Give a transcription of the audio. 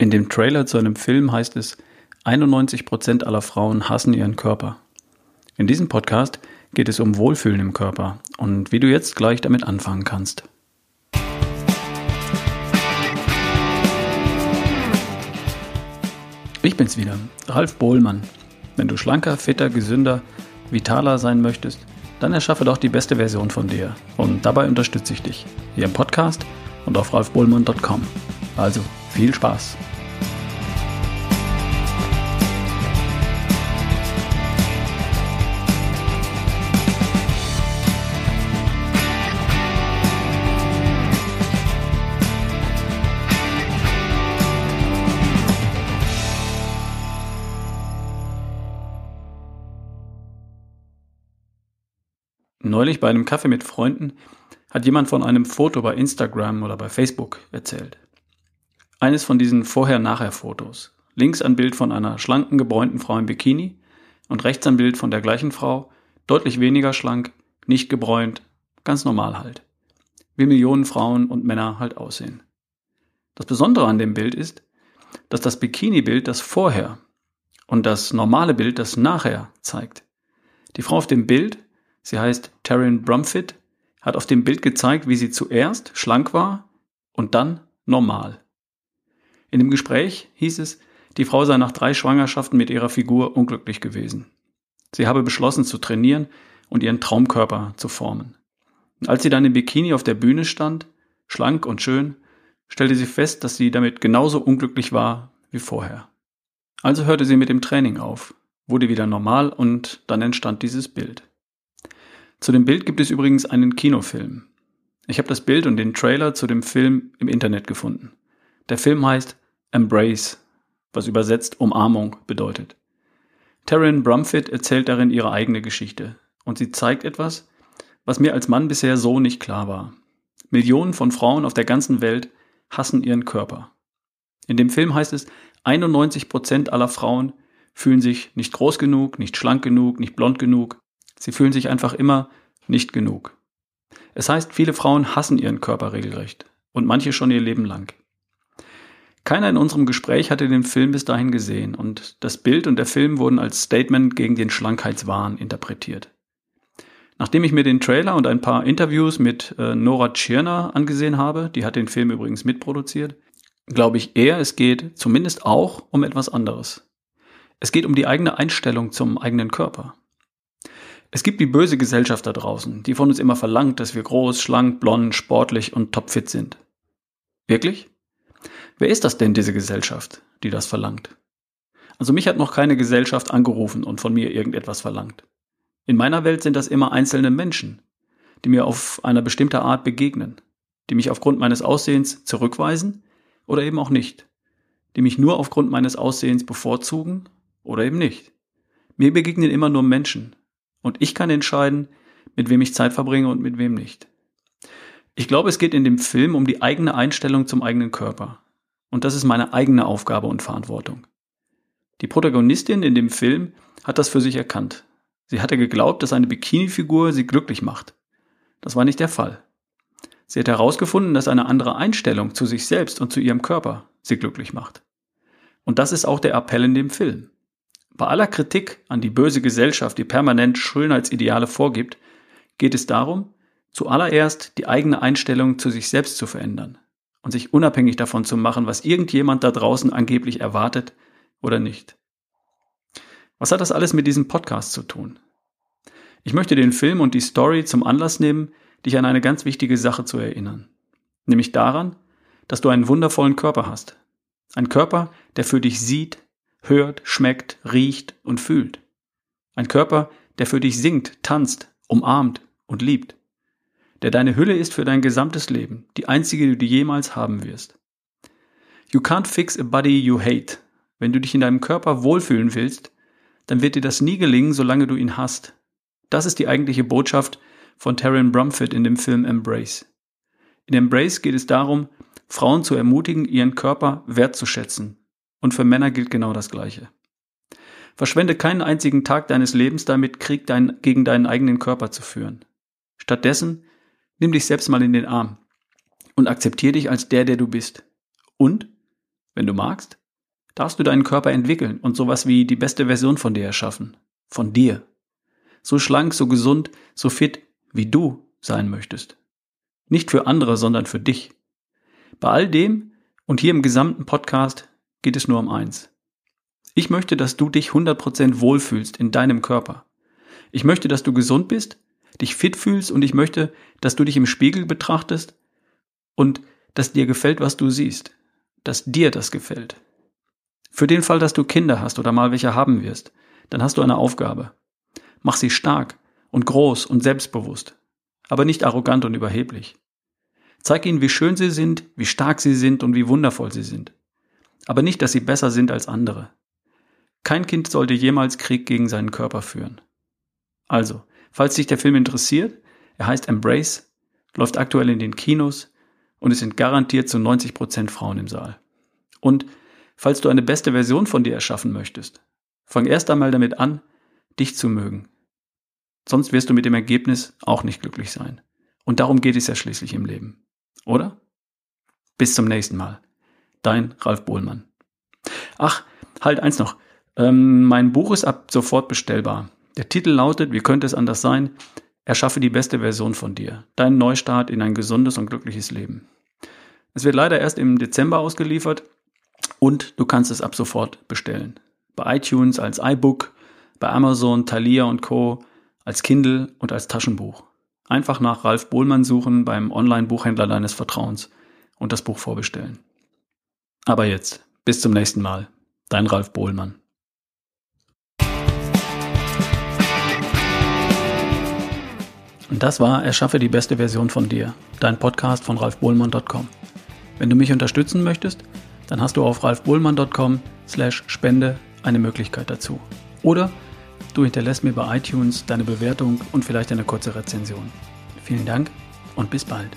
In dem Trailer zu einem Film heißt es, 91% aller Frauen hassen ihren Körper. In diesem Podcast geht es um Wohlfühlen im Körper und wie du jetzt gleich damit anfangen kannst. Ich bin's wieder, Ralf Bohlmann. Wenn du schlanker, fitter, gesünder, vitaler sein möchtest, dann erschaffe doch die beste Version von dir. Und dabei unterstütze ich dich. Hier im Podcast und auf ralfbohlmann.com. Also viel Spaß! Neulich bei einem Kaffee mit Freunden hat jemand von einem Foto bei Instagram oder bei Facebook erzählt. Eines von diesen Vorher-Nachher-Fotos. Links ein Bild von einer schlanken, gebräunten Frau im Bikini und rechts ein Bild von der gleichen Frau, deutlich weniger schlank, nicht gebräunt, ganz normal halt. Wie Millionen Frauen und Männer halt aussehen. Das Besondere an dem Bild ist, dass das Bikini-Bild das Vorher und das normale Bild das Nachher zeigt. Die Frau auf dem Bild Sie heißt Taryn Brumfitt, hat auf dem Bild gezeigt, wie sie zuerst schlank war und dann normal. In dem Gespräch hieß es, die Frau sei nach drei Schwangerschaften mit ihrer Figur unglücklich gewesen. Sie habe beschlossen zu trainieren und ihren Traumkörper zu formen. Als sie dann im Bikini auf der Bühne stand, schlank und schön, stellte sie fest, dass sie damit genauso unglücklich war wie vorher. Also hörte sie mit dem Training auf, wurde wieder normal und dann entstand dieses Bild. Zu dem Bild gibt es übrigens einen Kinofilm. Ich habe das Bild und den Trailer zu dem Film im Internet gefunden. Der Film heißt Embrace, was übersetzt Umarmung bedeutet. Taryn Brumfitt erzählt darin ihre eigene Geschichte und sie zeigt etwas, was mir als Mann bisher so nicht klar war. Millionen von Frauen auf der ganzen Welt hassen ihren Körper. In dem Film heißt es, 91 Prozent aller Frauen fühlen sich nicht groß genug, nicht schlank genug, nicht blond genug, Sie fühlen sich einfach immer nicht genug. Es heißt, viele Frauen hassen ihren Körper regelrecht und manche schon ihr Leben lang. Keiner in unserem Gespräch hatte den Film bis dahin gesehen und das Bild und der Film wurden als Statement gegen den Schlankheitswahn interpretiert. Nachdem ich mir den Trailer und ein paar Interviews mit äh, Nora Tschirner angesehen habe, die hat den Film übrigens mitproduziert, glaube ich eher, es geht zumindest auch um etwas anderes. Es geht um die eigene Einstellung zum eigenen Körper. Es gibt die böse Gesellschaft da draußen, die von uns immer verlangt, dass wir groß, schlank, blond, sportlich und topfit sind. Wirklich? Wer ist das denn, diese Gesellschaft, die das verlangt? Also mich hat noch keine Gesellschaft angerufen und von mir irgendetwas verlangt. In meiner Welt sind das immer einzelne Menschen, die mir auf eine bestimmte Art begegnen, die mich aufgrund meines Aussehens zurückweisen oder eben auch nicht, die mich nur aufgrund meines Aussehens bevorzugen oder eben nicht. Mir begegnen immer nur Menschen, und ich kann entscheiden, mit wem ich Zeit verbringe und mit wem nicht. Ich glaube, es geht in dem Film um die eigene Einstellung zum eigenen Körper. Und das ist meine eigene Aufgabe und Verantwortung. Die Protagonistin in dem Film hat das für sich erkannt. Sie hatte geglaubt, dass eine Bikini-Figur sie glücklich macht. Das war nicht der Fall. Sie hat herausgefunden, dass eine andere Einstellung zu sich selbst und zu ihrem Körper sie glücklich macht. Und das ist auch der Appell in dem Film. Bei aller Kritik an die böse Gesellschaft, die permanent Schönheitsideale vorgibt, geht es darum, zuallererst die eigene Einstellung zu sich selbst zu verändern und sich unabhängig davon zu machen, was irgendjemand da draußen angeblich erwartet oder nicht. Was hat das alles mit diesem Podcast zu tun? Ich möchte den Film und die Story zum Anlass nehmen, dich an eine ganz wichtige Sache zu erinnern. Nämlich daran, dass du einen wundervollen Körper hast. Ein Körper, der für dich sieht, hört, schmeckt, riecht und fühlt. Ein Körper, der für dich singt, tanzt, umarmt und liebt. Der deine Hülle ist für dein gesamtes Leben, die einzige, die du jemals haben wirst. You can't fix a body you hate. Wenn du dich in deinem Körper wohlfühlen willst, dann wird dir das nie gelingen, solange du ihn hast. Das ist die eigentliche Botschaft von Taryn Brumfitt in dem Film Embrace. In Embrace geht es darum, Frauen zu ermutigen, ihren Körper wertzuschätzen, und für Männer gilt genau das Gleiche. Verschwende keinen einzigen Tag deines Lebens damit, Krieg dein, gegen deinen eigenen Körper zu führen. Stattdessen nimm dich selbst mal in den Arm und akzeptiere dich als der, der du bist. Und, Wenn du magst, darfst du deinen Körper entwickeln und sowas wie die beste Version von dir erschaffen. Von dir. So schlank, so gesund, so fit, wie du sein möchtest. Nicht für andere, sondern für dich. Bei all dem und hier im gesamten Podcast geht es nur um eins. Ich möchte, dass du dich 100% wohlfühlst in deinem Körper. Ich möchte, dass du gesund bist, dich fit fühlst und ich möchte, dass du dich im Spiegel betrachtest und dass dir gefällt, was du siehst. Dass dir das gefällt. Für den Fall, dass du Kinder hast oder mal welche haben wirst, dann hast du eine Aufgabe. Mach sie stark und groß und selbstbewusst, aber nicht arrogant und überheblich. Zeig ihnen, wie schön sie sind, wie stark sie sind und wie wundervoll sie sind. Aber nicht, dass sie besser sind als andere. Kein Kind sollte jemals Krieg gegen seinen Körper führen. Also, falls dich der Film interessiert, er heißt Embrace, läuft aktuell in den Kinos und es sind garantiert zu 90 Prozent Frauen im Saal. Und falls du eine beste Version von dir erschaffen möchtest, fang erst einmal damit an, dich zu mögen. Sonst wirst du mit dem Ergebnis auch nicht glücklich sein. Und darum geht es ja schließlich im Leben. Oder? Bis zum nächsten Mal. Dein Ralf Bohlmann. Ach, halt eins noch. Ähm, mein Buch ist ab sofort bestellbar. Der Titel lautet, wie könnte es anders sein? Erschaffe die beste Version von dir. Dein Neustart in ein gesundes und glückliches Leben. Es wird leider erst im Dezember ausgeliefert und du kannst es ab sofort bestellen. Bei iTunes als iBook, bei Amazon, Thalia und Co. als Kindle und als Taschenbuch. Einfach nach Ralf Bohlmann suchen beim Online-Buchhändler deines Vertrauens und das Buch vorbestellen. Aber jetzt, bis zum nächsten Mal. Dein Ralf Bohlmann. Das war Erschaffe die beste Version von dir, dein Podcast von ralfbohlmann.com. Wenn du mich unterstützen möchtest, dann hast du auf ralfbohlmann.com slash spende eine Möglichkeit dazu. Oder du hinterlässt mir bei iTunes deine Bewertung und vielleicht eine kurze Rezension. Vielen Dank und bis bald.